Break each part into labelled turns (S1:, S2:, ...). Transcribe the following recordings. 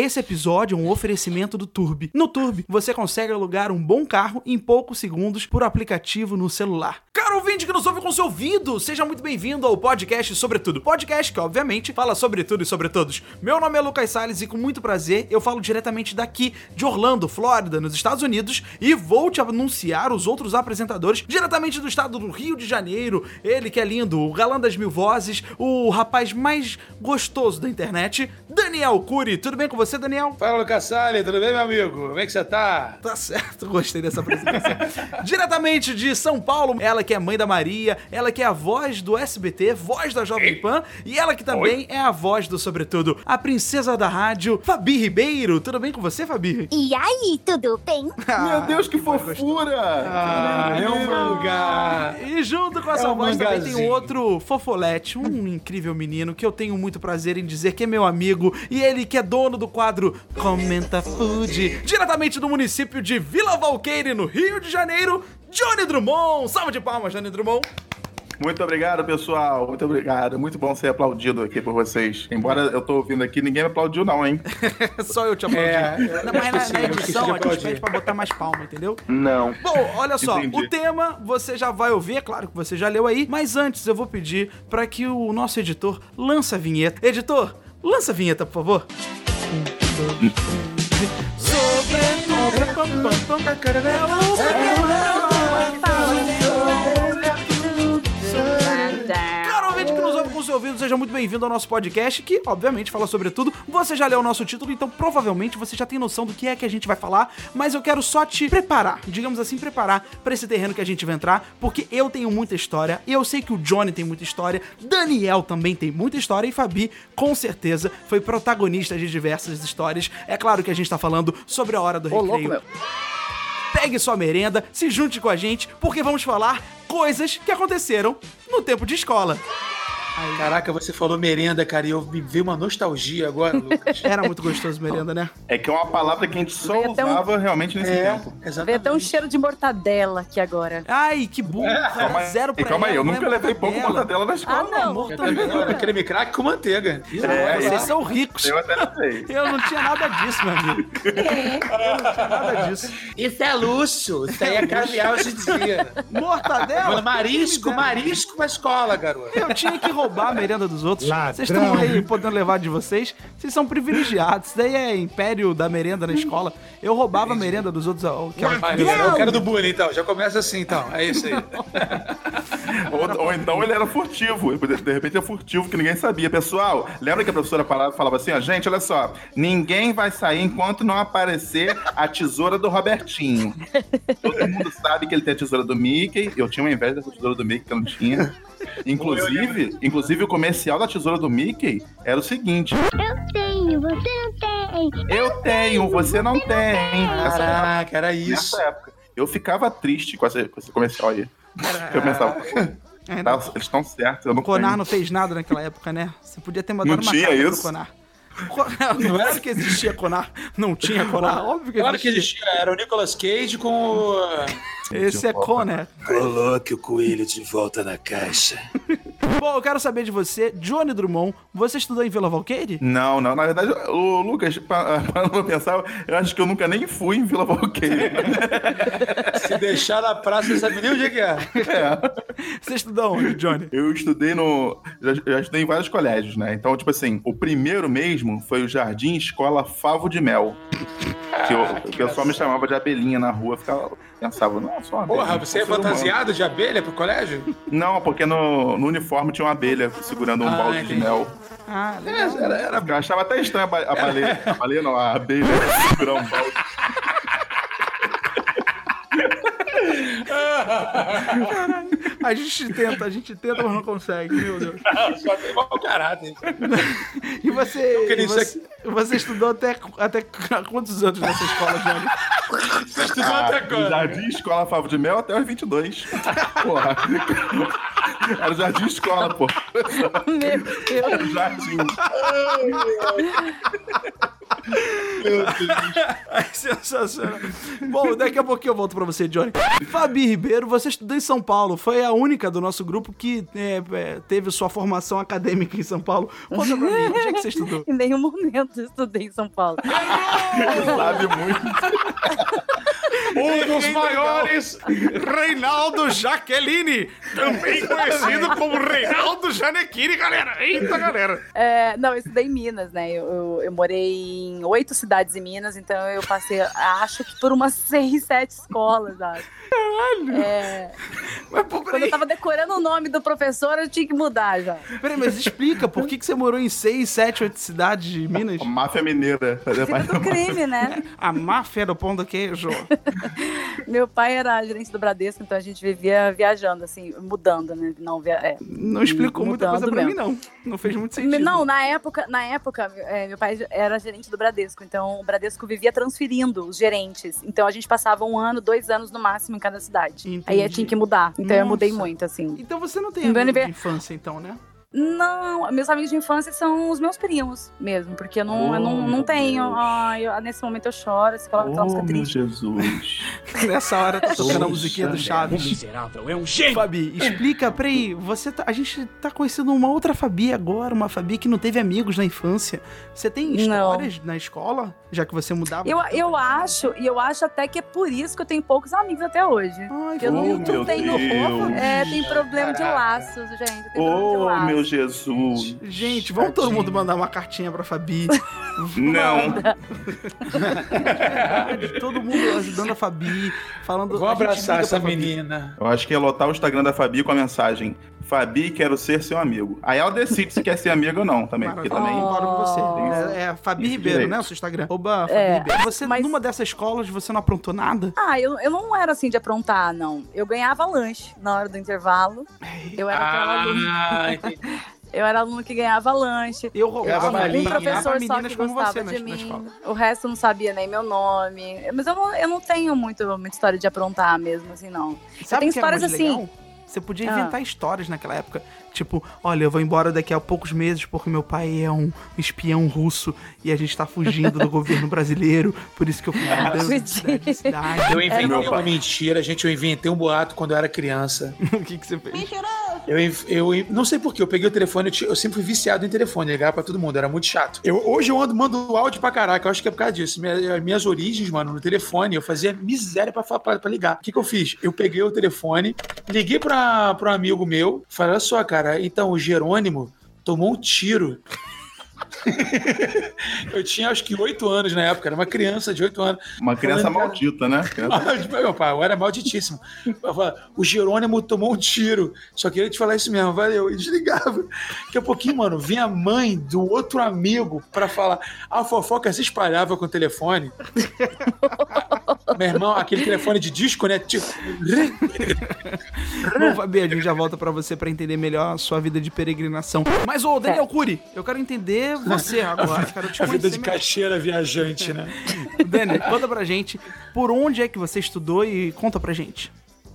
S1: Esse episódio é um oferecimento do Turbi. No Turbi, você consegue alugar um bom carro em poucos segundos por aplicativo no celular. Caro ouvinte que nos ouve com seu ouvido, seja muito bem-vindo ao podcast Sobretudo. Podcast que, obviamente, fala sobre tudo e sobre todos. Meu nome é Lucas Salles e, com muito prazer, eu falo diretamente daqui, de Orlando, Flórida, nos Estados Unidos, e vou te anunciar os outros apresentadores diretamente do estado do Rio de Janeiro. Ele que é lindo, o galã das mil vozes, o rapaz mais gostoso da internet, Daniel Cury. Tudo bem com você, Daniel?
S2: Fala, Lucas Salles, tudo bem, meu amigo? Como é que você tá?
S1: Tá certo, gostei dessa apresentação. Diretamente de São Paulo, ela que é mãe da Maria, ela que é a voz do SBT, voz da Jovem Pan, e ela que também é a voz do Sobretudo, a princesa da rádio, Fabi Ribeiro. Tudo bem com você, Fabi?
S3: E aí, tudo bem?
S4: Meu Deus, que fofura!
S2: Ah, é um mangá.
S1: E junto com essa
S2: É um
S1: voz também tem um
S2: mangazinho.
S1: outro fofolete, um incrível menino que eu tenho muito prazer em dizer que é meu amigo e ele que é dono do quadro Comenta Food, diretamente do município de Vila Valqueire, no Rio de Janeiro, Johnny Drummond. Salve de palmas, Johnny Drummond.
S4: Muito obrigado, pessoal. Muito obrigado. Muito bom ser aplaudido aqui por vocês. Embora eu tô ouvindo aqui, ninguém me aplaudiu, não, hein?
S1: Só eu te aplaudi.
S2: É,
S1: Não, mas na,
S2: esqueci,
S1: edição a gente pede pra botar mais palma, entendeu?
S4: Não.
S1: Bom, olha só,
S4: Entendi.
S1: o tema você já vai ouvir, é claro que você já leu aí, mas antes eu vou pedir pra que o nosso editor lance a vinheta. Editor, lança a vinheta, por favor. Um, dois, três, seja muito bem-vindo ao nosso podcast, que obviamente fala sobre tudo. Você já leu o nosso título, então provavelmente você já tem noção do que é que a gente vai falar, mas eu quero só te preparar, digamos assim, preparar pra esse terreno que a gente vai entrar, porque eu tenho muita história, eu sei que o Johnny tem muita história, Daniel também tem muita história e Fabi, com certeza, foi protagonista de diversas histórias. É claro que a gente tá falando sobre a hora do
S4: Ô,
S1: recreio.
S4: louco.
S1: Pegue sua merenda, se junte com a gente, porque vamos falar coisas que aconteceram no tempo de escola.
S2: Caraca, você falou merenda, cara, e eu me veio uma nostalgia agora, Lucas.
S1: Era muito gostoso merenda, né?
S4: É que é uma palavra que a gente só
S5: Veio até um-
S4: usava realmente nesse
S2: É,
S4: tempo.
S5: Veio
S2: exatamente.
S5: até um cheiro de mortadela aqui agora.
S1: Ai, que burro.
S4: É, Calma aí,
S1: Zero pra
S4: calma aí,
S1: ela,
S4: eu
S1: não
S4: nunca
S1: é
S4: levei pouco
S1: mortadela.
S4: mortadela na escola.
S5: Ah, não.
S1: Também
S2: não, creme crack com manteiga.
S4: É,
S1: Vocês são ricos.
S4: Eu até levei.
S1: Eu não tinha nada disso, meu amigo. Eu não tinha nada disso.
S2: Isso é luxo, isso aí é caviar hoje em dia.
S1: Mortadela?
S2: Mano, marisco,
S1: Quem me dera.
S2: marisco na escola, garoto.
S1: Eu tinha que roubar a merenda dos outros. Vocês estão aí podendo levar de vocês. Vocês são privilegiados. Isso daí é império da merenda na escola. Eu roubava a merenda dos outros. ó, Que é um-
S2: Vai, eu quero do bullying, então. Já começa assim, então. É isso aí.
S4: Ou, ou então ele era furtivo. De repente é furtivo que ninguém sabia. Pessoal, lembra que a professora falava, falava assim, ó, gente, olha só, ninguém vai sair enquanto não aparecer a tesoura do Robertinho. Todo mundo sabe que ele tem a tesoura do Mickey. Eu tinha uma inveja dessa tesoura do Mickey que eu não tinha. Inclusive, inclusive o comercial da tesoura do Mickey era o seguinte:
S3: Eu tenho, você não tem.
S4: Eu tenho, você não tem.
S2: Caraca, era isso.
S4: nessa época. Eu ficava triste com esse, com esse comercial aí. Eu pensava,
S1: É,
S4: tá, eles estão certos, eu não
S1: O Conar
S4: tenho.
S1: não fez nada naquela época, né? Você podia ter mandado
S4: Não
S1: uma
S4: tinha
S1: carta pro
S4: isso?
S1: Conar. Não era que existia Conar. Não tinha Conar. Óbvio que
S2: Claro que
S1: existia.
S2: existia. Era o Nicolas Cage com o...
S1: Esse é Conar.
S6: Coloque o coelho de volta na caixa.
S1: Bom, eu quero saber de você, Johnny Drummond. Você estudou em Vila Valqueire?
S4: Não, não. Na verdade, o Lucas, pa- parando pra pensar, eu acho que eu nunca nem fui em Vila Valqueire.
S2: Se deixar na praça, você sabe nem onde é que é.
S4: É.
S1: Você estudou onde, Johnny?
S4: Eu estudei no. Já, já estudei em vários colégios, né? Então, tipo assim, o primeiro mesmo foi o Jardim Escola Favo de Mel. Que eu- o pessoal me chamava de abelhinha na rua, ficava, pensava, não, uma abelha.
S2: Porra, você é
S4: ser humano.
S2: fantasiado de abelha pro colégio?
S4: Não, porque no, no uniforme tinha uma abelha segurando um
S2: Ah,
S4: balde de
S2: entendi.
S4: mel.
S1: Ah, legal.
S4: Era, era, eu achava até estranho a, ba- a baleia. A baleia não, a abelha segurar um balde.
S1: A gente tenta, a gente tenta, mas não consegue, meu Deus.
S2: Só tem mau caráter.
S1: E você, e você, você estudou até, até quantos anos nessa escola, Johnny?
S2: Você estudou
S4: Ah,
S2: até
S4: do
S2: quando?
S4: Jardim Escola Favo de Mel até os 22. Porra. Era o Jardim Escola, pô.
S5: Meu Deus.
S4: Era o Jardim.
S1: Ai, sensacional. Bom, daqui a pouquinho eu volto pra você, Johnny. Fabi Ribeiro, você estudou em São Paulo. Foi a única do nosso grupo que é, é, teve sua formação acadêmica em São Paulo. Conta pra mim, onde é que você estudou?
S5: Em nenhum momento eu estudei em São Paulo.
S4: Sabe muito.
S7: Um dos maiores, Reinaldo Jaqueline, também conhecido como Reinaldo Janequini, galera. Eita, galera.
S5: É, não, eu estudei em Minas, né? Eu, eu, eu morei em oito cidades em Minas, então eu passei, acho que por umas seis, sete escolas, acho. Caralho! É,
S1: Mas, pô,
S5: quando eu tava decorando o nome do professor, eu tinha que mudar já.
S1: peraí, mas explica, por que, que você morou em seis, sete, oito cidades de Minas?
S4: Máfia mineira. Fazer
S5: Filho
S4: parte
S5: do crime, né?
S1: A máfia do pão do queijo.
S5: Meu pai era gerente do Bradesco, então a gente vivia viajando, assim, mudando, né? Não, via, é.
S1: Não explicou muita coisa pra mim,
S5: mesmo.
S1: não. Não fez muito sentido.
S5: Não, na época, na época, é, meu pai era gerente do Bradesco, então o Bradesco vivia transferindo os gerentes. Então a gente passava um ano, dois anos no máximo em cada cidade.
S1: Entendi.
S5: Aí eu tinha que mudar. Então eu mudei
S1: Nossa.
S5: muito, assim.
S1: Então você não tem
S5: Meu
S1: amigo de
S5: aniver-
S1: infância, então, né?
S5: Não, meus amigos de infância são os meus primos mesmo, porque eu não, eu não,
S4: Oh,
S5: não tenho. Ai, eu- nesse momento eu choro, você coloca aquela música
S4: Oh, meu
S5: triste.
S4: Jesus.
S1: Nessa hora tá tocando a musiquinha do. Chaves.
S7: Miserável, é um gênio.
S1: Fabi, explica, peraí, você tá, a gente tá conhecendo uma outra Fabi agora, uma Fabi que não teve amigos na infância. Você tem histórias na escola, já que você mudava?
S5: Eu, eu acho, e eu acho até que é por isso que eu tenho poucos amigos até hoje.
S1: Ai,
S5: Porque eu não,
S4: Oh,
S5: não
S4: meu
S5: tenho.
S4: Deus.
S5: É, tem problema de
S2: Caraca.
S5: laços, gente. Tem problema de
S4: Oh,
S5: laços.
S4: Meu Jesus.
S1: Gente, vamos todo mundo mandar uma cartinha pra Fabi.
S4: Não.
S1: Verdade, todo mundo ajudando a Fabi, falando.
S2: Vou abraçar essa menina.
S4: Eu acho que é lotar o Instagram da Fabi com a mensagem: Fabi, quero ser seu amigo. Aí ela decide se quer ser amiga ou não também. Porque
S1: Maravilha,
S4: também.
S1: você. É, é Fabi
S4: Isso
S1: Ribeiro,
S4: direito.
S1: né? O seu Instagram. Oba, Fabi
S5: É,
S1: Ribeiro. Você,
S5: mas-
S1: numa dessas escolas, você não aprontou nada?
S5: Ah, eu, eu não era assim de aprontar, não. Eu ganhava lanche na hora do intervalo. Eu era aquela.
S2: Ah.
S5: Eu era aluno que ganhava lanche.
S1: Eu roubava
S2: balinha.
S5: Um
S1: pra
S5: professor só
S1: meninas
S5: que
S1: como
S5: gostava de
S1: na
S5: mim.
S1: escola.
S5: O resto não sabia nem meu nome. Mas eu não, eu não tenho muito, muita história de aprontar mesmo, assim, não.
S1: Sabe
S5: tenho
S1: o que era
S5: histórias assim.
S1: legal? Você podia
S5: Ah.
S1: inventar histórias naquela época. Tipo, olha, eu vou embora daqui a poucos meses porque meu pai é um espião russo e a gente tá fugindo do governo brasileiro. Por isso que eu fui mudando de cidade em cidade.
S2: Eu inventei uma mentira, gente. Eu inventei um boato quando eu era criança.
S1: o que, que você fez?
S2: Eu, eu, não sei porquê, eu peguei o telefone, eu, eu sempre fui viciado em telefone, ligava pra todo mundo, era muito chato. Eu, hoje eu ando, mando áudio pra caraca, eu acho que é por causa disso. Minha- minhas origens, mano, no telefone, eu fazia miséria pra, pra, pra ligar. O que, que eu fiz? Eu peguei o telefone, liguei pra, pra um amigo meu, falei, olha só, cara, então o Jerônimo tomou um tiro. eu tinha acho que oito anos na época, era uma criança de oito anos.
S4: Uma criança
S2: Falando,
S4: maldita, né? Criança-
S2: Meu pai, eu era malditíssimo. Eu falava, o Jerônimo tomou um tiro. Só queria te falar isso mesmo, valeu. E desligava. Daqui a pouquinho, mano, vinha a mãe do outro amigo pra falar. A fofoca se espalhava com o telefone. Meu irmão, aquele telefone de disco, né? Tipo,
S1: Bom, Fabi, a gente já volta pra você pra entender melhor a sua vida de peregrinação. Mas, ô, Daniel Cury, eu quero entender você agora. Quero te
S2: a vida
S1: conhecer
S2: de
S1: melhor.
S2: caixeira viajante, né?
S1: Dani, conta pra gente por onde é que você estudou e conta pra gente.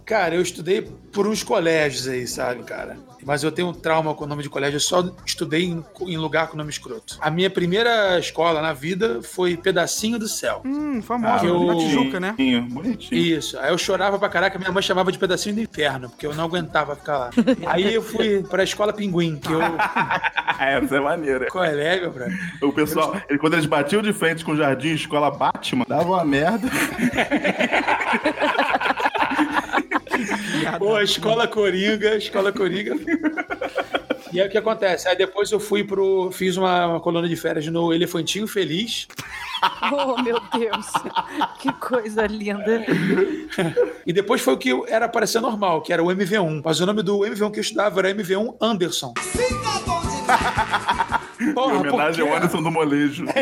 S2: Cara, eu estudei por uns colégios aí, sabe, cara? Mas eu tenho um trauma com o nome de colégio, eu só estudei em, em lugar com nome escroto. A minha primeira escola na vida foi Pedacinho do Céu.
S1: Hum, famosa,
S2: eu-
S1: na Tijuca, né?
S4: Bonitinho, bonitinho.
S2: Isso. Aí eu chorava pra caraca, minha mãe chamava de pedacinho do inferno, porque eu não aguentava ficar lá. Aí eu fui pra escola Pinguim, que eu.
S4: Essa é maneira.
S2: É, legal, bro?
S4: O pessoal, ele- quando eles batiam de frente com o jardim escola Batman, dava uma merda.
S2: Pô, escola Coringa, escola Coringa. E aí o que acontece? Aí depois eu fui pro. Fiz uma, uma coluna de férias no Elefantinho Feliz.
S5: Oh, meu Deus. que coisa linda.
S2: E depois foi o que era para ser normal, que era o MV1. Mas o nome do MV1 que eu estudava era MV1 Anderson.
S4: Em
S2: Porra,
S4: homenagem ao
S2: porque-
S4: Anderson do Molejo.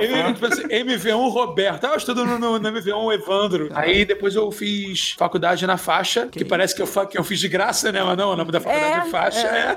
S2: Eu, tipo assim, MV1 Roberto. Ah, eu estudo no, no, no MV1 Evandro. Aí depois eu fiz faculdade na faixa, que parece que eu, que eu fiz de graça, né? Mas não, o nome da faculdade é,
S5: É,
S2: faixa. É,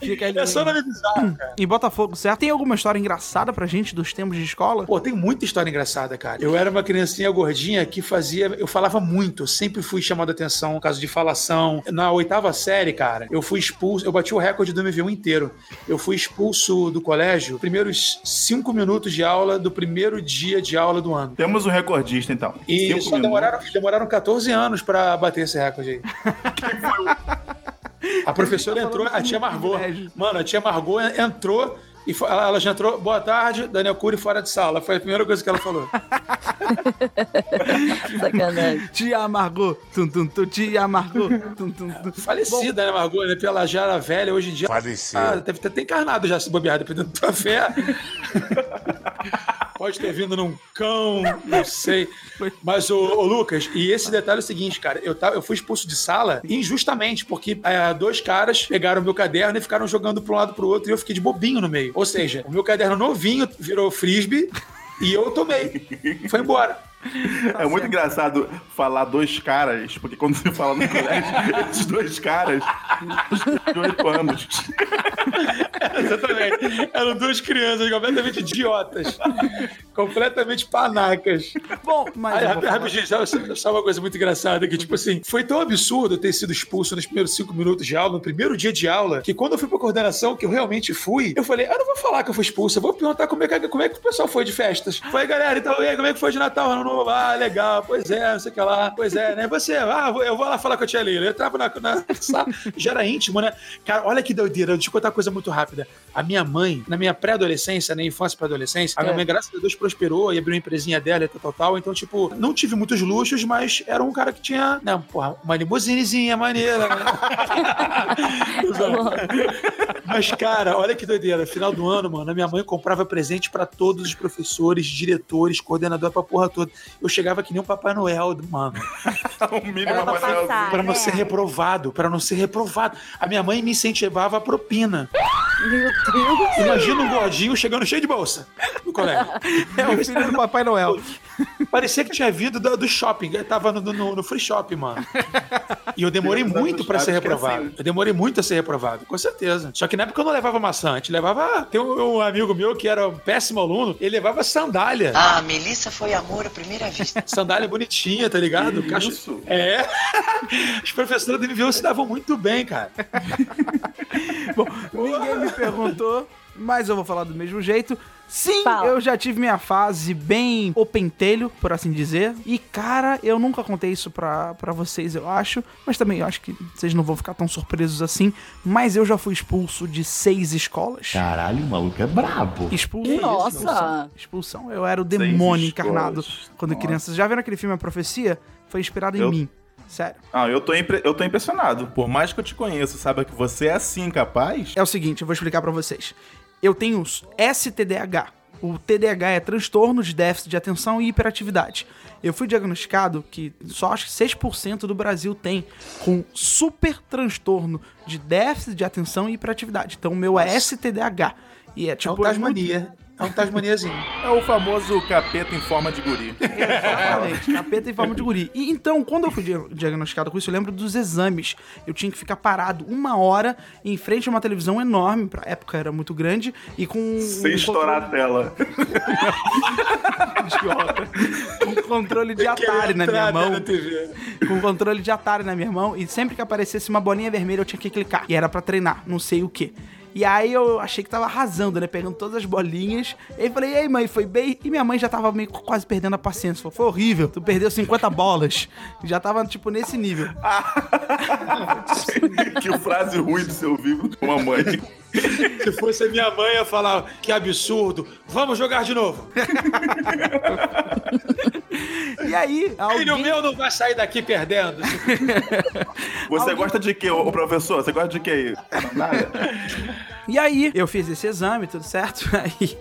S1: Fica ali.
S2: é só nome bizarro, cara.
S1: Em Botafogo, certo? Tem alguma história engraçada pra gente dos tempos de escola?
S2: Pô, tem muita história engraçada, cara. Eu era uma criancinha gordinha que fazia. Eu falava muito, eu sempre fui chamado a atenção, caso de falação. Na oitava série, cara, eu fui expulso, eu bati o recorde do MV1 inteiro. Eu fui expulso do colégio primeiros cinco minutos de aula do primeiro dia de aula do ano.
S4: Temos um recordista, então.
S2: E
S4: Cinco
S2: só
S4: minutos.
S2: demoraram, demoraram 14 anos pra bater esse recorde aí. A professora entrou, a tia Margot. Mano, a tia Margot entrou e ela já entrou. Boa tarde, Daniel Cury fora de sala. Foi a primeira coisa que ela falou.
S5: Sacanagem.
S1: Tia amargou. Tum, tum, tum, tia amargou. Tum, tum, tum.
S2: Falecida, né, Margot? Né? Pela já era velha, hoje em dia.
S6: Faleceu.
S2: Ah, deve ter até encarnado já se bobear, dependendo da tua fé. Pode ter vindo num cão, não sei. Mas, ô, ô, Lucas, e esse detalhe é o seguinte, cara. Eu, tava, eu fui expulso de sala injustamente, porque é, dois caras pegaram o meu caderno e ficaram jogando pra um lado pro outro e eu fiquei de bobinho no meio. Ou seja, o meu caderno novinho virou frisbee e eu tomei. Foi embora.
S4: É muito engraçado falar dois caras, porque quando você fala no colégio, esses dois caras, de oito anos.
S2: Exatamente. Eram duas crianças completamente idiotas. completamente panacas.
S1: Bom, mas. Falar-
S2: rapidinho, sabe, sabe uma coisa muito engraçada? Que, tipo assim, foi tão absurdo eu ter sido expulso nos primeiros cinco minutos de aula, no primeiro dia de aula, que quando eu fui pra coordenação, que eu realmente fui, eu falei, eu não vou falar que eu fui expulso, eu vou perguntar como é que, como é que o pessoal foi de festas. Falei, galera, então, e aí, como é que foi de Natal, ano novo? Ah, legal, pois é, não sei o que lá. Pois é, né? Você, ah, eu vou lá falar com a tia Leila. Eu tava na, na sala, já era íntimo, né? Cara, olha que doideira, deixa eu contar uma coisa muito rápida. A minha mãe, na minha pré-adolescência, na infância pra adolescência, a minha
S5: É.
S2: mãe, graças a Deus, prosperou e abriu uma empresinha dela e tal, tal, tal. Então, tipo, não tive muitos luxos, mas era um cara que tinha, né, porra, uma limusinezinha maneira, né? Mas, cara, olha que doideira. Final do ano, mano, a minha mãe comprava presente pra todos os professores, diretores, coordenador pra porra toda. Eu chegava que nem um Papai Noel, mano.
S4: O mínimo
S5: não
S4: Rafael.
S5: passar.
S2: Pra não
S5: né?
S2: ser reprovado, pra não ser reprovado. A minha mãe me incentivava a propina.
S5: Meu Deus.
S2: Imagina um gordinho chegando cheio de bolsa no colégio.
S1: É o filho do Papai Noel.
S2: Parecia que tinha vindo do, do shopping. Eu tava no, no- no free shop, mano. E eu demorei muito pra ser reprovado.
S4: assim.
S2: Eu demorei muito a ser reprovado, com certeza. Só que na época eu não levava maçã, a gente levava. Tem um, um amigo meu que era um péssimo aluno, ele levava sandália.
S8: Ah, Melissa foi amor à primeira vista.
S2: Sandália bonitinha, tá ligado?
S4: Que
S2: Cacho-
S4: isso?
S2: É. Os professores da MVU se davam muito bem, cara.
S1: Ninguém me perguntou, mas eu vou falar do mesmo jeito. Sim,
S5: Fala.
S1: eu já tive minha fase bem o pentelho, por assim dizer. E, cara, eu nunca contei isso pra, pra vocês, eu acho. Mas também eu acho que vocês não vão ficar tão surpresos assim. Mas eu já fui expulso de seis escolas.
S9: Caralho, o maluco é brabo.
S1: Expulso.
S5: Nossa.
S1: Expulsão. Expulsão. Eu era o
S4: Seis
S1: demônio
S4: escolas.
S1: encarnado quando
S4: Nossa.
S1: criança. Já viram aquele filme A Profecia? Foi inspirado em
S4: Eu-
S1: mim. Sério.
S4: Ah, eu tô, impre- eu tô impressionado.
S9: Por mais que eu te conheça, saiba que você é assim capaz.
S1: É o seguinte, eu vou explicar pra vocês. Eu tenho STDAH. O TDAH é transtorno de déficit de atenção e hiperatividade. Eu fui diagnosticado que só acho que 6% do Brasil tem com super transtorno de déficit de atenção e hiperatividade. Então o meu é STDAH. E é
S2: É
S1: tipo é muito-
S2: Tasmania. É um Tasmaniazinho.
S9: É o famoso capeta em forma de guri.
S1: Exatamente, capeta em forma de guri. E então, quando eu fui dia- diagnosticado com isso, eu lembro dos exames. Eu tinha que ficar parado uma hora em frente a uma televisão enorme, pra época era muito grande, e com.
S4: Sem
S1: um
S4: estourar a tela.
S1: idiota. Com controle de Atari na minha mão.
S2: na.
S1: Com controle de Atari na minha mão. E sempre que aparecesse uma bolinha vermelha, eu tinha que clicar. E era pra treinar, não sei o que. E aí eu achei que tava arrasando, né? Pegando todas as bolinhas. E aí falei, e aí, mãe, foi bem? E minha mãe já tava meio quase perdendo a paciência. Falou, foi horrível. Tu perdeu 50 bolas. Já tava, tipo, nesse nível.
S4: que frase ruim do seu vivo com a mãe.
S2: Se fosse a minha mãe, eu ia falar, que absurdo. Vamos jogar de novo.
S1: E aí,
S2: Filho
S1: alguém...
S2: meu não vai sair daqui perdendo.
S4: Você gosta de quê, ô professor? Você gosta de quê? Nada.
S1: E aí, eu fiz esse exame, tudo certo. Aí,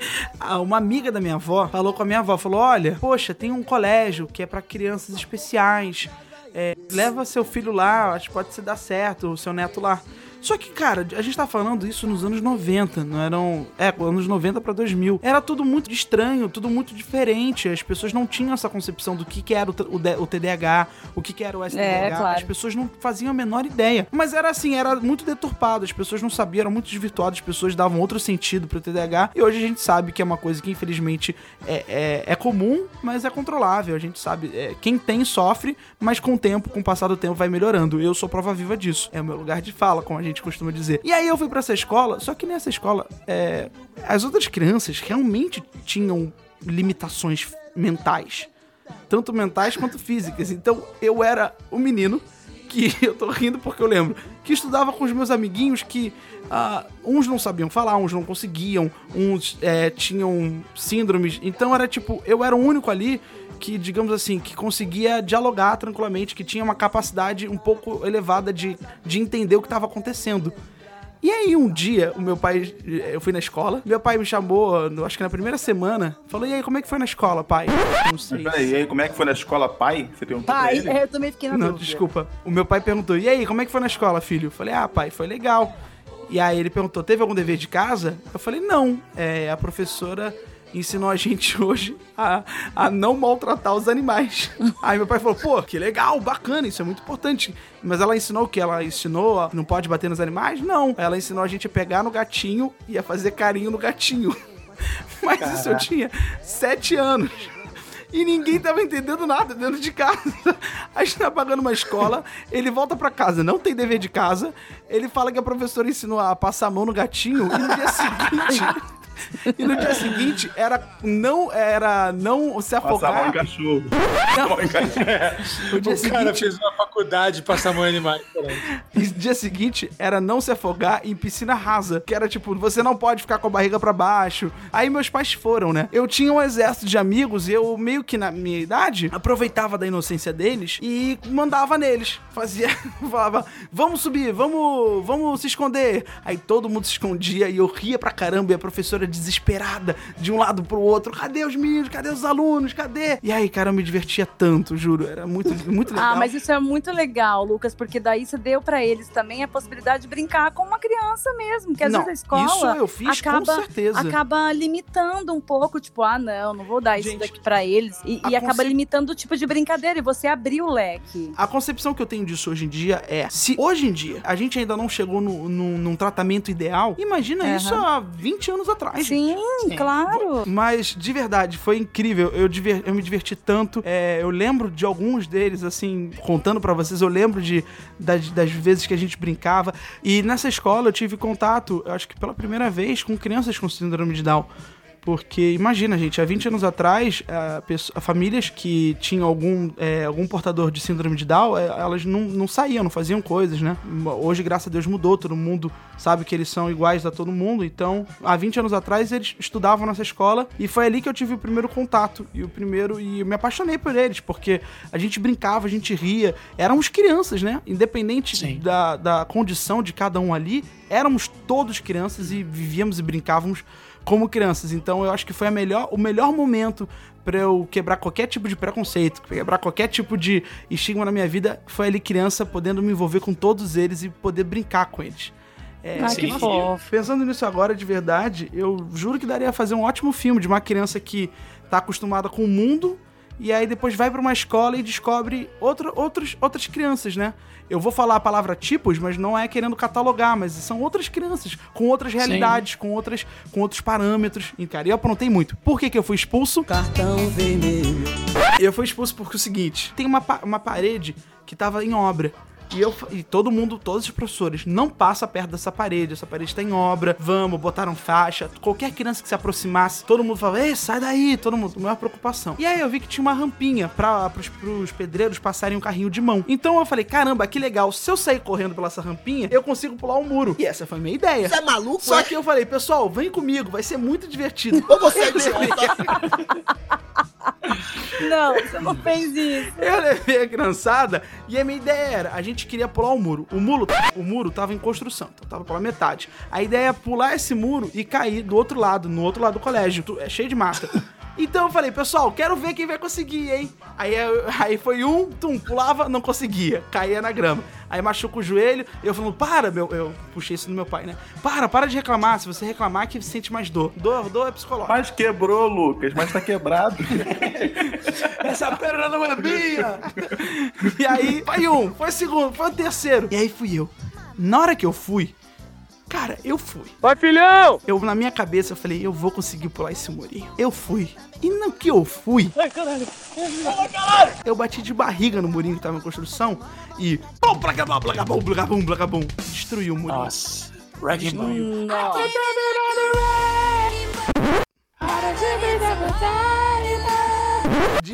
S1: uma amiga da minha avó falou com a minha avó, falou: "Olha, poxa, tem um colégio que é pra crianças especiais. É, leva seu filho lá, acho que pode se dar certo, o seu neto lá." Só que, cara, a gente tá falando isso nos anos 90, não eram. É, anos 90 pra 2000. Era tudo muito estranho, tudo muito diferente. As pessoas não tinham essa concepção do que, que era o, o o TDAH, o que, que era o STDAH.
S5: É, claro.
S1: As pessoas não faziam a menor ideia. Mas era assim, era muito deturpado, as pessoas não sabiam, eram muito desvirtuadas, as pessoas davam outro sentido pro TDAH. E hoje a gente sabe que é uma coisa que, infelizmente, é, é, é comum, mas é controlável. A gente sabe, é, quem tem sofre, mas com o tempo, com o passar do tempo, vai melhorando. Eu sou prova viva disso. É o meu lugar de fala, como a gente gente costuma dizer. E aí eu fui pra essa escola, só que nessa escola, é, as outras crianças realmente tinham limitações mentais. Tanto mentais quanto físicas. Então eu era o menino que eu tô rindo porque eu lembro que estudava com os meus amiguinhos que ah, uns não sabiam falar, uns não conseguiam, uns é, tinham síndromes. Então era tipo, eu era o único ali que, digamos assim, que conseguia dialogar tranquilamente, que tinha uma capacidade um pouco elevada de, de entender o que estava acontecendo. E aí um dia, o meu pai, eu fui na escola, meu pai me chamou, acho que na primeira semana, falou: "E aí, como é que foi na escola, pai?" Não sei.
S4: Peraí, e aí, como é que foi na escola, pai? Você perguntou pra
S5: Pai,
S4: ele?
S5: é, eu também fiquei na
S1: Não,
S5: dúvida.
S1: desculpa. O meu pai perguntou: "E aí, como é que foi na escola, filho?" Eu falei: "Ah, pai, foi legal." E aí ele perguntou: "Teve algum dever de casa?" Eu falei: "Não, é, a professora ensinou a gente hoje a, a não maltratar os animais." aí meu pai falou: "Pô, que legal, bacana, isso é muito importante." Mas ela ensinou o que? Ela ensinou a não pode bater nos animais? Não. Ela ensinou a gente a pegar no gatinho e a fazer carinho no gatinho. Mas isso eu tinha sete anos. E ninguém tava entendendo nada dentro de casa. A gente tá pagando uma escola, ele volta pra casa, não tem dever de casa. Ele fala que a professora ensinou a passar a mão no gatinho e no dia seguinte. E no dia seguinte era não era não se
S4: Passar a mão em
S1: afogar.
S4: cachorro. Passar mão em cachorro.
S1: No dia
S2: O cara
S1: seguinte,
S2: fez uma faculdade de passar mão em animais.
S1: e dia seguinte era não se afogar em piscina rasa, que era tipo, você não pode ficar com a barriga pra baixo. Aí meus pais foram, né? Eu tinha um exército de amigos e eu meio que na minha idade aproveitava da inocência deles e mandava neles. Fazia, falava, vamos subir, vamos, vamos se esconder. Aí todo mundo se escondia e eu ria pra caramba e a professora desesperada de um lado pro outro. Cadê os meninos? Cadê os alunos? Cadê? E aí, cara, eu me divertia tanto, juro. Era muito, muito legal.
S5: Ah, mas isso é muito legal, Lucas, porque daí você deu pra eles também a possibilidade de brincar com uma criança mesmo, que às
S1: Não,
S5: vezes a escola
S1: isso eu fiz com
S5: acaba,
S1: certeza.
S5: acaba limitando um pouco, tipo, ah, não, não vou dar isso
S1: Gente,
S5: daqui pra eles, e, e acaba
S1: concep-
S5: limitando o tipo de brincadeira, e você abriu o leque.
S1: A concepção que eu tenho disso hoje em dia é: se hoje em dia a gente ainda não chegou no, no- num tratamento ideal, imagina
S5: Aham.
S1: isso há 20 anos atrás.
S5: Sim, claro.
S1: Mas, de verdade, foi incrível. Eu, diver- eu me diverti tanto. É, eu lembro de alguns deles, assim, contando pra vocês, eu lembro de, das, das vezes que a gente brincava. E nessa escola eu tive contato, eu acho que pela primeira vez, com crianças com síndrome de Down. Porque, imagina, gente, há 20 anos atrás, a famílias que tinham algum, é, algum portador de síndrome de Down, é, elas não, não saíam, não faziam coisas, né? Hoje, graças a Deus, mudou, todo mundo sabe que eles são iguais a todo mundo. Então, há 20 anos atrás, eles estudavam nessa escola e foi ali que eu tive o primeiro contato. E o primeiro, e eu me apaixonei por eles, porque a gente brincava, a gente ria. Éramos crianças, né? Independente
S2: Sim.
S1: da, da condição de cada um ali, éramos todos crianças e vivíamos e brincávamos como crianças. Então eu acho que foi melhor, o melhor momento pra eu quebrar qualquer tipo de preconceito, quebrar qualquer tipo de estigma na minha vida, foi ali criança podendo me envolver com todos eles e poder brincar com eles. É,
S5: Ah, que fofo.
S1: Pensando nisso agora de verdade, eu juro que daria a fazer um ótimo filme de uma criança que tá acostumada com o mundo e aí depois vai pra uma escola e descobre outra, outros, outras crianças, né? Eu vou falar a palavra tipos, mas não é querendo catalogar, mas são outras crianças, com outras realidades, com, outras, com outros parâmetros. E, cara, eu aprontei muito. Por que, que eu fui expulso?
S10: Cartão vermelho.
S1: Eu fui expulso porque é o seguinte: tem uma, uma parede que tava em obra. E, eu, e todo mundo, todos os professores, não passa perto dessa parede, essa parede tá em obra, vamos, botaram faixa. Qualquer criança que se aproximasse, todo mundo falava, ei, sai daí, todo mundo, maior preocupação. E aí eu vi que tinha uma rampinha pra, pros, pros pedreiros passarem um carrinho de mão. Então eu falei, caramba, que legal, se eu sair correndo pela essa rampinha, eu consigo pular um muro. E essa foi a minha ideia.
S10: Você é maluco?
S1: Só
S10: é?
S1: que eu falei, pessoal, vem comigo, vai ser muito divertido.
S10: Ou você é?
S5: Não, você não fez isso.
S1: Eu levei a criançada e a minha ideia era, a gente queria pular o muro. O muro, o muro tava em construção, então tava pela metade. A ideia é pular esse muro e cair do outro lado, no outro lado do colégio. Tu- É cheio de mata. Então eu falei, pessoal, quero ver quem vai conseguir, hein? Aí, aí foi um, tum, pulava, não conseguia, caía na grama. Aí machuca o joelho, eu falando, para, meu. Eu puxei isso no meu pai, né? Para, para de reclamar. Se você reclamar, que sente mais dor. Dor, dor é psicológica.
S4: Mas quebrou, Lucas, mas tá quebrado.
S1: Essa perna não é minha! e aí, foi um, foi o segundo, foi o terceiro. E aí fui eu. Na hora que eu fui, Cara, eu fui.
S2: Vai, filhão!
S1: Eu, na minha cabeça, eu falei, eu vou conseguir pular esse murinho. Eu fui. E no que eu fui,
S10: Ai, caralho.
S1: eu bati de barriga no murinho que tava em construção e. Pum, placa, bum, placa, bum, placa, bum, placa, bum. Destruiu o murinho.
S2: Nossa. Ball.
S5: Nossa.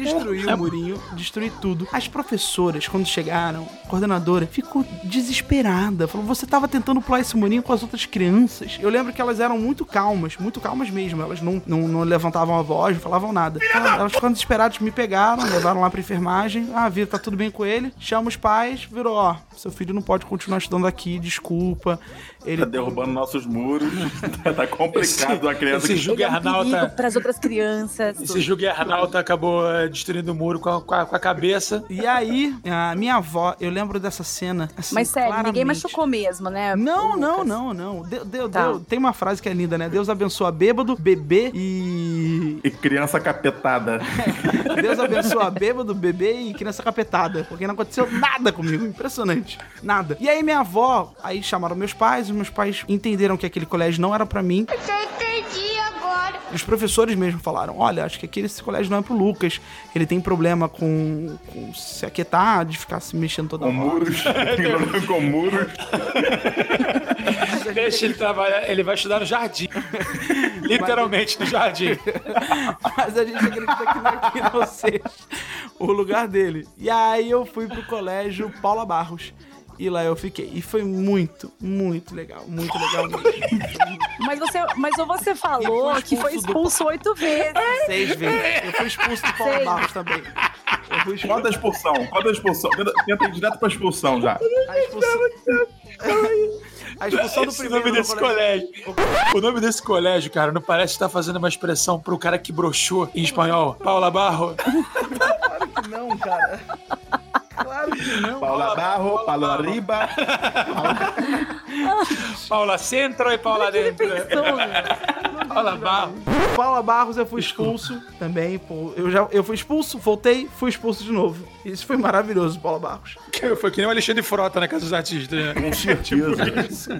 S1: Destruiu o murinho, destruí tudo. As professoras, quando chegaram, a coordenadora, ficou desesperada. Falou: você tava tentando pular esse murinho com as outras crianças. Eu lembro que elas eram muito calmas, muito calmas mesmo. Elas não, não, não levantavam a voz, não falavam nada. Elas, elas ficaram desesperadas, me pegaram, levaram lá pra enfermagem. Ah, viram, tá tudo bem com ele. Chama os pais, virou: ó, seu filho não pode continuar estudando aqui, desculpa. Ele
S4: Tá derrubando nossos muros. tá complicado a criança
S2: esse
S4: que
S5: Ele é um
S2: Juggernaut
S5: para as outras crianças.
S2: Esse Juggernaut acabou eh, destruindo o muro com a, com a- com a cabeça.
S1: E aí, a minha avó, eu lembro dessa cena. Assim,
S5: Mas sério, ninguém
S1: claramente.
S5: machucou mesmo, né?
S1: Não, não, não, não. Deu, deu,
S5: Tá.
S1: deu- Tem uma frase que é linda, né? Deus abençoa bêbado, bebê e.
S4: E criança capetada.
S1: Deus abençoa bêbado, bebê e criança capetada. Porque não aconteceu nada comigo. Impressionante. Nada. E aí, minha avó, aí chamaram meus pais, os meus pais entenderam que aquele colégio não era pra mim.
S3: Agora.
S1: Os professores mesmo falaram: olha, acho que aquele esse colégio não é pro Lucas. Ele tem problema com, com se aquietar, de ficar se mexendo toda
S4: Com
S1: hora.
S4: muros. com muros.
S2: Deixa ele trabalhar, ele vai estudar no jardim. Literalmente no jardim.
S1: Mas a gente acredita que não, que não seja o lugar dele. E aí eu fui pro colégio Paula Barros. E lá eu fiquei. E foi muito, muito legal. Muito legal mesmo.
S5: Mas você, mas você falou que foi
S1: expulso do-
S5: oito vezes.
S1: Seis vezes. Eu fui expulso do Paula
S5: Seis.
S1: Barros também. Eu fui expulso.
S4: Qual da expulsão? Qual da expulsão? Tenta, ir direto pra expulsão já.
S1: A expulsão, a expulsão do primeiro
S2: nome
S1: no
S2: desse
S1: colégio.
S2: colégio. O nome desse colégio, cara, não parece estar fazendo uma expressão pro cara que broxou em espanhol. Paula Barro.
S1: Claro que não, cara. Claro que não.
S4: Paula Barro, Paula Riba.
S2: Paula Centro e Paula Dentro.
S5: Pensou, né?
S2: Paula Barro.
S1: Paula Barros eu fui expulso também. Pô, eu, já, eu fui expulso, voltei, fui expulso de novo. Isso foi maravilhoso, Paula Barros.
S2: Que Foi que nem o Alexandre Frota na Casa dos Artistas, né?
S4: Com certeza.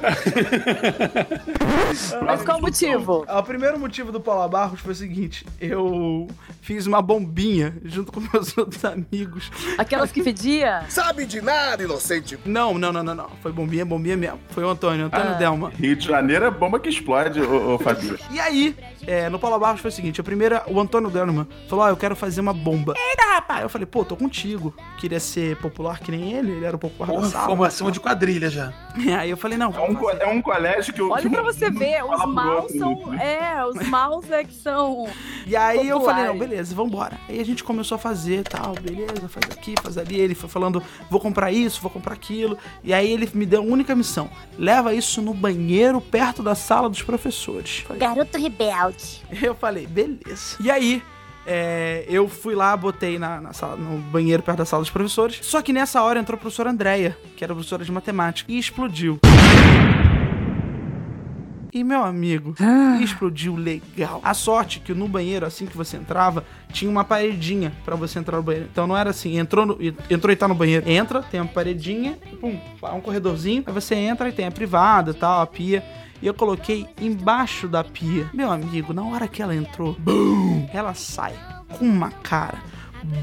S5: Mas qual o motivo?
S1: Ah, O primeiro motivo do Paula Barros foi o seguinte: eu fiz uma bombinha junto com meus outros amigos.
S5: Aquelas que fedia?
S7: Sabe de nada, inocente.
S1: Não, não, não, não, não. Foi bombinha, bombinha mesmo. Foi o Antônio, Antônio
S5: Ah.
S1: Delma.
S4: Rio de Janeiro é bomba que explode, ô, ô Fabio.
S1: E aí, é, no Paula Barros foi o seguinte: a primeira, o Antônio Delma falou: Ó, eu quero fazer uma bomba. Eita, rapaz! Eu falei, pô, tô contigo. Queria ser popular que nem ele, ele era o popular
S2: Porra,
S1: da sala.
S2: formação de quadrilha já.
S1: Aí eu falei, não,
S4: É um, é um colégio que o.
S5: Olha
S4: que
S5: pra você ver, os maus são.
S4: né?
S5: É, os maus é que são.
S1: E aí eu falei, não,
S5: Populares.
S1: beleza, vambora. Aí a gente começou a fazer tal, beleza, faz aqui, faz ali. Ele foi falando, vou comprar isso, vou comprar aquilo. E aí ele me deu a única missão: leva isso no banheiro perto da sala dos professores. Falei,
S3: Garoto rebelde.
S1: Eu falei, beleza. E aí. É, eu fui lá, botei na, na sala, no banheiro perto da sala dos professores. Só que nessa hora entrou a professora Andréia, que era professora de matemática, e explodiu. E meu amigo, explodiu legal. A sorte que no banheiro, assim que você entrava, tinha uma paredinha pra você entrar no banheiro. Então não era assim, entrou, no- entrou e tá no banheiro. Entra, tem uma paredinha, pum, um corredorzinho, aí você entra e tem a privada, tal, a pia. E eu coloquei embaixo da pia. Meu amigo, na hora que ela entrou, bum, ela sai com uma cara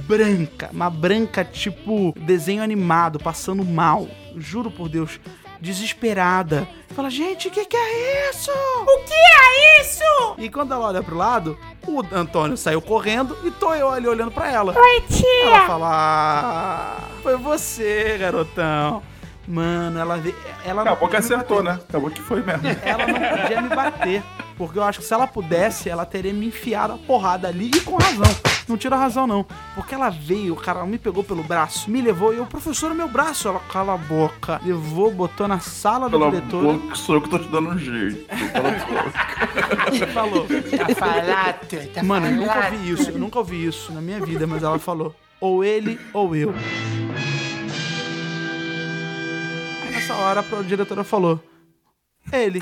S1: branca, uma branca tipo desenho animado, passando mal. Juro por Deus, desesperada. Fala, gente, o que, que é isso? O que é isso? E quando ela olha pro lado, o Antônio saiu correndo e tô eu ali olhando pra ela.
S3: Oi, tia.
S1: Ela fala, ah, foi você, garotão. Mano, ela vê. Ela
S4: Acabou que acertou, né? Acabou que foi mesmo.
S1: Ela não podia me bater. Porque eu acho que se ela pudesse, ela teria me enfiado a porrada ali e com razão. Não tira razão, não. Porque ela veio, o cara me pegou pelo braço, me levou e eu, professor, meu braço. Ela cala a boca. Levou, botou na sala do
S4: Pela
S1: diretor
S4: boca, sou eu que tô te dando um jeito. Cala a boca.
S1: e falou.
S2: Tá falado, tá
S1: Mano, eu nunca ouvi isso, eu nunca ouvi isso na minha vida, mas ela falou: ou ele ou eu. Nessa hora a diretora falou: ele.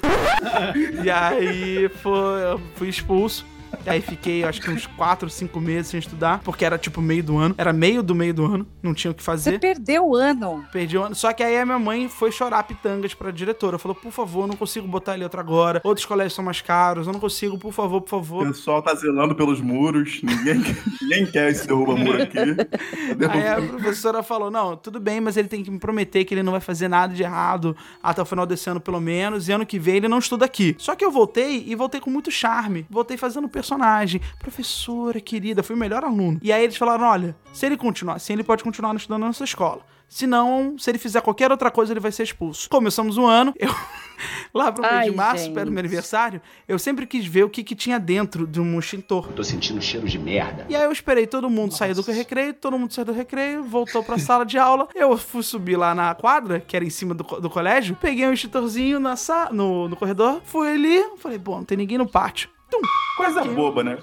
S1: e aí foi, fui expulso. Aí fiquei, acho que uns 4, 5 meses sem estudar, porque era tipo meio do ano. Era meio do meio do ano, não tinha o que
S5: Você
S1: fazer.
S5: perdeu o ano.
S1: Perdi o ano. Só que aí a minha mãe foi chorar pitangas pra diretora. Falou, por favor, eu não consigo botar ele outra agora. Outros colégios são mais caros. Eu não consigo, por favor, por
S4: O
S1: favor.
S4: pessoal tá zelando pelos muros. Ninguém, ninguém quer esse derruba-muro aqui.
S1: Aí a professora falou: não, tudo bem, mas ele tem que me prometer que ele não vai fazer nada de errado até o final desse ano, pelo menos. E ano que vem ele não estuda aqui. Só que eu voltei e voltei com muito charme. Voltei fazendo personagem. Professora querida, fui o melhor aluno. E aí eles falaram: olha, se ele continuar assim, ele pode continuar estudando na nossa escola. Se não, se ele fizer qualquer outra coisa, ele vai ser expulso. Começamos o ano, eu. Lá pro mês
S5: Ai,
S1: de março,
S5: gente.
S1: perto do meu aniversário, eu sempre quis ver o que, que tinha dentro de um extintor.
S6: Tô sentindo um cheiro de merda.
S1: E aí eu esperei todo mundo sair do recreio, todo mundo saiu do recreio, voltou pra sala de aula. Eu fui subir lá na quadra, que era em cima do, do colégio, peguei um extintorzinho na sa no, no corredor, fui ali, falei, bom, não tem ninguém no pátio. Tum,
S4: Coisa boba, né?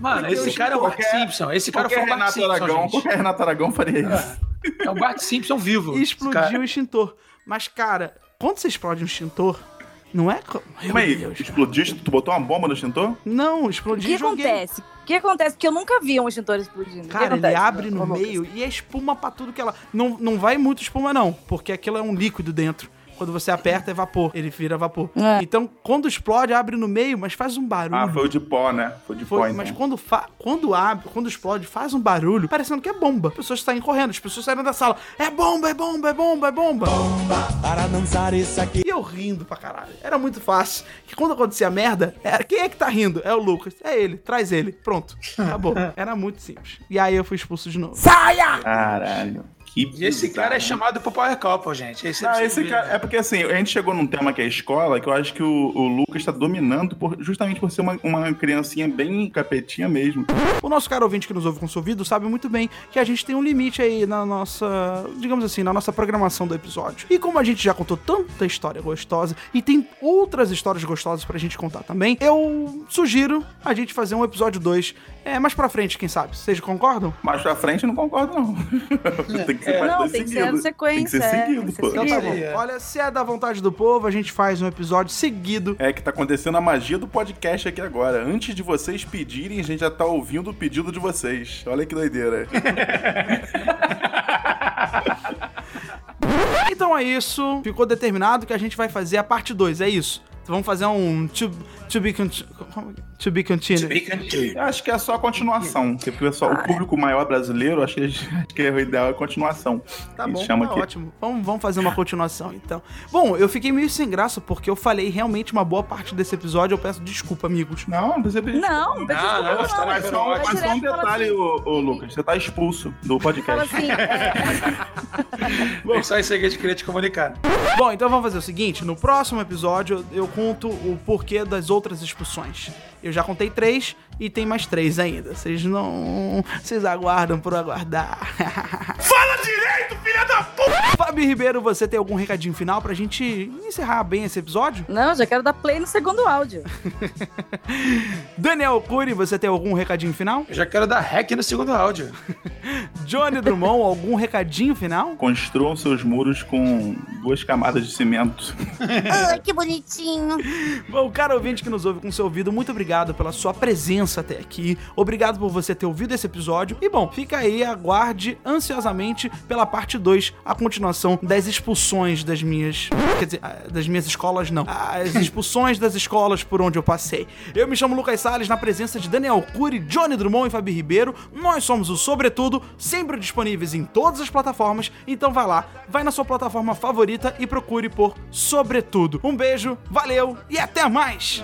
S2: Mano, esse cara é o Bart
S4: Qualquer-
S2: Simpson. Esse cara foi o Bart
S4: Renato
S2: Simpson,
S4: Aragão,
S2: gente.
S4: qualquer Renato Aragão faria isso.
S2: É o Bart Simpson vivo.
S1: e explodiu
S2: cara.
S1: o extintor. Mas, cara, quando você explode um extintor, não é.
S4: Calma aí,
S1: Deus.
S4: explodiste, tu botou uma bomba no extintor?
S1: Não,
S5: O
S1: explodiu
S5: que
S1: e joguei.
S5: acontece? O que acontece? Porque eu nunca vi um extintor explodindo. O que
S1: Cara, ele abre no meio e é espuma pra tudo que ela. Não, não vai muito espuma, não, porque aquilo é um líquido dentro. Quando você aperta é vapor, ele vira vapor.
S5: É.
S1: Então, quando explode, abre no meio, mas faz um barulho.
S4: Ah, foi o de pó, né? Foi de
S1: Foi,
S4: pó, então.
S1: mas quando, fa quando abre, quando explode, faz um barulho parecendo que é bomba. As pessoas saem correndo, as pessoas saem da sala. É bomba, é bomba, é bomba, é bomba.
S10: Para dançar isso aqui.
S1: E eu rindo pra caralho. Era muito fácil. Que quando acontecia merda, era, quem é que tá rindo? É o Lucas. É ele, traz ele. Pronto. Acabou. Era muito simples. E aí eu fui expulso de novo. Saia!
S4: Caralho. Que
S2: E esse cara é chamado pro Power Couple, gente. Esse,
S4: Ah,
S2: é
S4: esse cara, é porque assim, a gente chegou num tema que é a escola, que eu acho que o, o Lucas tá dominando por- justamente por ser uma, uma criancinha bem capetinha mesmo.
S1: O nosso cara ouvinte que nos ouve com seu ouvido sabe muito bem que a gente tem um limite aí na nossa, digamos assim, na nossa programação do episódio. E como a gente já contou tanta história gostosa e tem outras histórias gostosas pra gente contar também, eu sugiro a gente fazer um episódio 2 é, mais pra frente, quem sabe. Vocês concordam?
S4: Mais pra frente eu não concordo, não. tem que ser mais
S5: Não, tem que ser sequência,
S4: Tem que ser
S5: é,
S4: seguido, pô.
S1: Então tá bom. Olha, se é da vontade do povo, a gente faz um episódio seguido.
S9: É que tá acontecendo a magia do podcast aqui agora. Antes de vocês pedirem, a gente já tá ouvindo o pedido de vocês. Olha que doideira.
S1: Então é isso. Ficou determinado que a gente vai fazer a parte 2, é isso. Então vamos fazer um to, to be conti- como- to be continued.
S4: Eu acho que é só a continuação. Porque o, pessoal, o público maior brasileiro, acho que, o ideal é a continuação.
S1: Tá bom,
S4: chama
S1: tá
S4: aqui.
S1: ótimo. Vamos, vamos fazer uma continuação, então. Bom, eu fiquei meio sem graça porque eu falei realmente uma boa parte desse episódio. Eu peço desculpa, amigos.
S4: Não, não precisa pedir
S5: Não, não precisa
S2: Não, não,
S5: desculpa,
S2: tá
S4: Mas só, mas só um
S5: fala
S4: detalhe,
S5: assim-
S4: ô, ô, Lucas. Você tá expulso do
S5: Fala
S4: podcast.
S5: assim, é,
S2: É só isso aí que a gente queria te comunicar.
S1: Bom, então vamos fazer o seguinte: no próximo episódio eu conto o porquê das outras expulsões. Eu já contei três e tem mais três ainda. Vocês não. Vocês aguardam por aguardar. Fala direito, filha da puta! Fábio Ribeiro, você tem algum recadinho final pra gente encerrar bem esse episódio?
S5: não, já quero dar play no segundo áudio.
S1: Daniel Cury, você tem algum recadinho final?
S2: Eu já quero dar hack no segundo áudio.
S1: Johnny Drummond, algum recadinho final?
S4: Construam seus muros com duas camadas de cimento.
S3: Ai, que bonitinho.
S1: Bom, cara ouvinte que nos ouve com seu ouvido, muito obrigado pela sua presença até aqui. Obrigado por você ter ouvido esse episódio. E bom, fica aí, aguarde ansiosamente pela parte 2, a continuação das expulsões das minhas. Quer dizer, ah, das minhas escolas, não. As expulsões das escolas por onde eu passei. Eu me chamo Lucas Salles, na presença de Daniel Cury, Johnny Drummond e Fabi Ribeiro. Nós somos o Sobretudo, sempre disponíveis em todas as plataformas. Então vai lá, vai na sua plataforma favorita e procure por Sobretudo. Um beijo, valeu e até mais!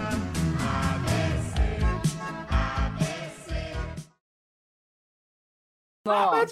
S5: Nossa.